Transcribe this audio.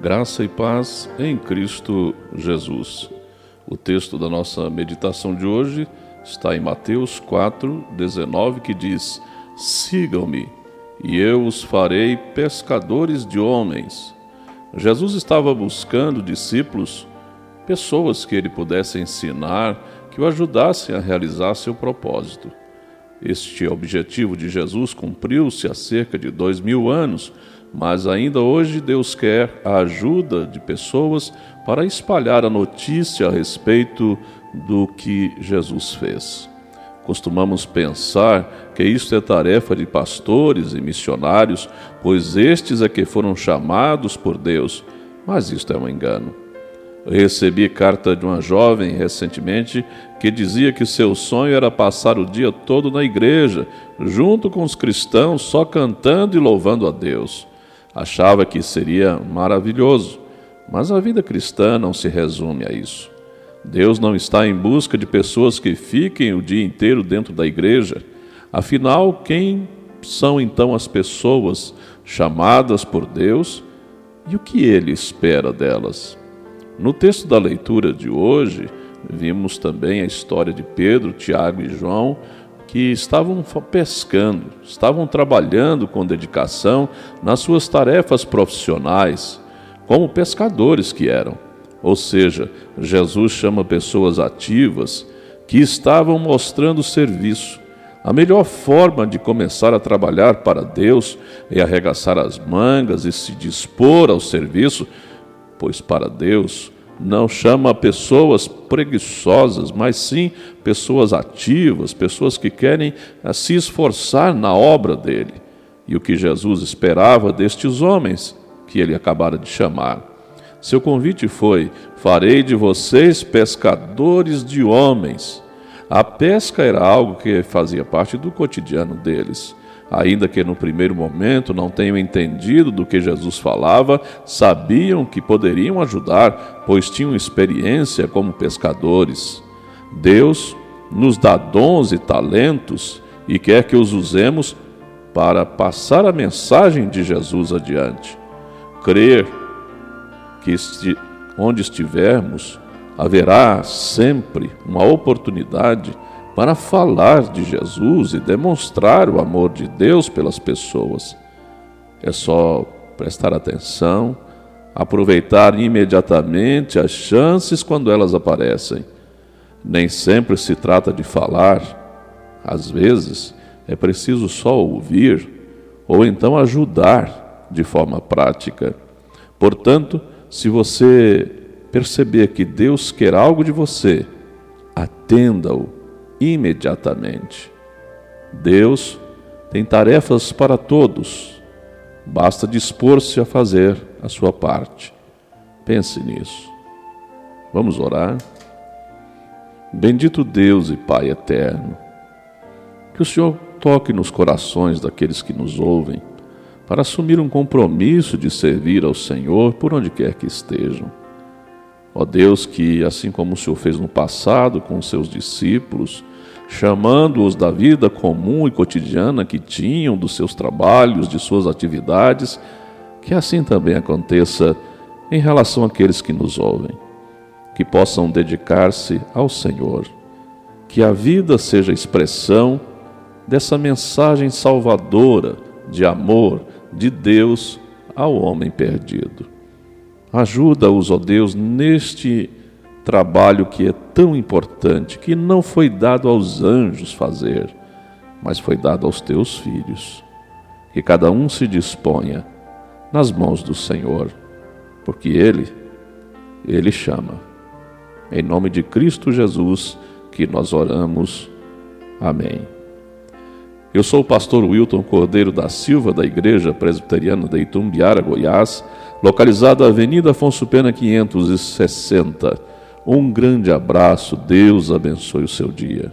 Graça e paz em Cristo Jesus. O texto da nossa meditação de hoje está em Mateus 4, 19, que diz: Sigam-me, e eu os farei pescadores de homens. Jesus estava buscando discípulos, pessoas que ele pudesse ensinar, que o ajudassem a realizar seu propósito. Este objetivo de Jesus cumpriu-se há cerca de dois mil anos mas ainda hoje Deus quer a ajuda de pessoas para espalhar a notícia a respeito do que Jesus fez. Costumamos pensar que isto é tarefa de pastores e missionários, pois estes é que foram chamados por Deus, mas isto é um engano. Recebi carta de uma jovem recentemente que dizia que seu sonho era passar o dia todo na igreja, junto com os cristãos, só cantando e louvando a Deus. Achava que seria maravilhoso, mas a vida cristã não se resume a isso. Deus não está em busca de pessoas que fiquem o dia inteiro dentro da igreja. Afinal, quem são então as pessoas chamadas por Deus e o que ele espera delas? No texto da leitura de hoje, vimos também a história de Pedro, Tiago e João, que estavam pescando, estavam trabalhando com dedicação nas suas tarefas profissionais, como pescadores que eram. Ou seja, Jesus chama pessoas ativas que estavam mostrando serviço. A melhor forma de começar a trabalhar para Deus é arregaçar as mangas e se dispor ao serviço, pois para Deus não chama pessoas preguiçosas, mas sim pessoas ativas, pessoas que querem eh, se esforçar na obra dele. E o que Jesus esperava destes homens que ele acabara de chamar. Seu convite foi: Farei de vocês pescadores de homens. A pesca era algo que fazia parte do cotidiano deles. Ainda que no primeiro momento não tenham entendido do que Jesus falava, sabiam que poderiam ajudar, pois tinham experiência como pescadores. Deus nos dá dons e talentos e quer que os usemos para passar a mensagem de Jesus adiante. Crer que onde estivermos haverá sempre uma oportunidade para falar de Jesus e demonstrar o amor de Deus pelas pessoas. É só prestar atenção, aproveitar imediatamente as chances quando elas aparecem. Nem sempre se trata de falar, às vezes é preciso só ouvir ou então ajudar de forma prática. Portanto, se você perceber que Deus quer algo de você, atenda-o imediatamente. Deus tem tarefas para todos, basta dispor-se a fazer a sua parte. Pense nisso. Vamos orar? Bendito Deus e Pai eterno, que o Senhor toque nos corações daqueles que nos ouvem, para assumir um compromisso de servir ao Senhor por onde quer que estejam. Ó Deus, que assim como o Senhor fez no passado com os seus discípulos, chamando-os da vida comum e cotidiana que tinham, dos seus trabalhos, de suas atividades, que assim também aconteça em relação àqueles que nos ouvem, que possam dedicar-se ao Senhor, que a vida seja expressão dessa mensagem salvadora de amor de Deus ao homem perdido. Ajuda-os, ó Deus, neste trabalho que é tão importante, que não foi dado aos anjos fazer, mas foi dado aos teus filhos. Que cada um se disponha nas mãos do Senhor, porque Ele, Ele chama. Em nome de Cristo Jesus que nós oramos. Amém. Eu sou o pastor Wilton Cordeiro da Silva, da Igreja Presbiteriana de Itumbiara, Goiás, localizado na Avenida Afonso Pena 560 um grande abraço, Deus abençoe o seu dia.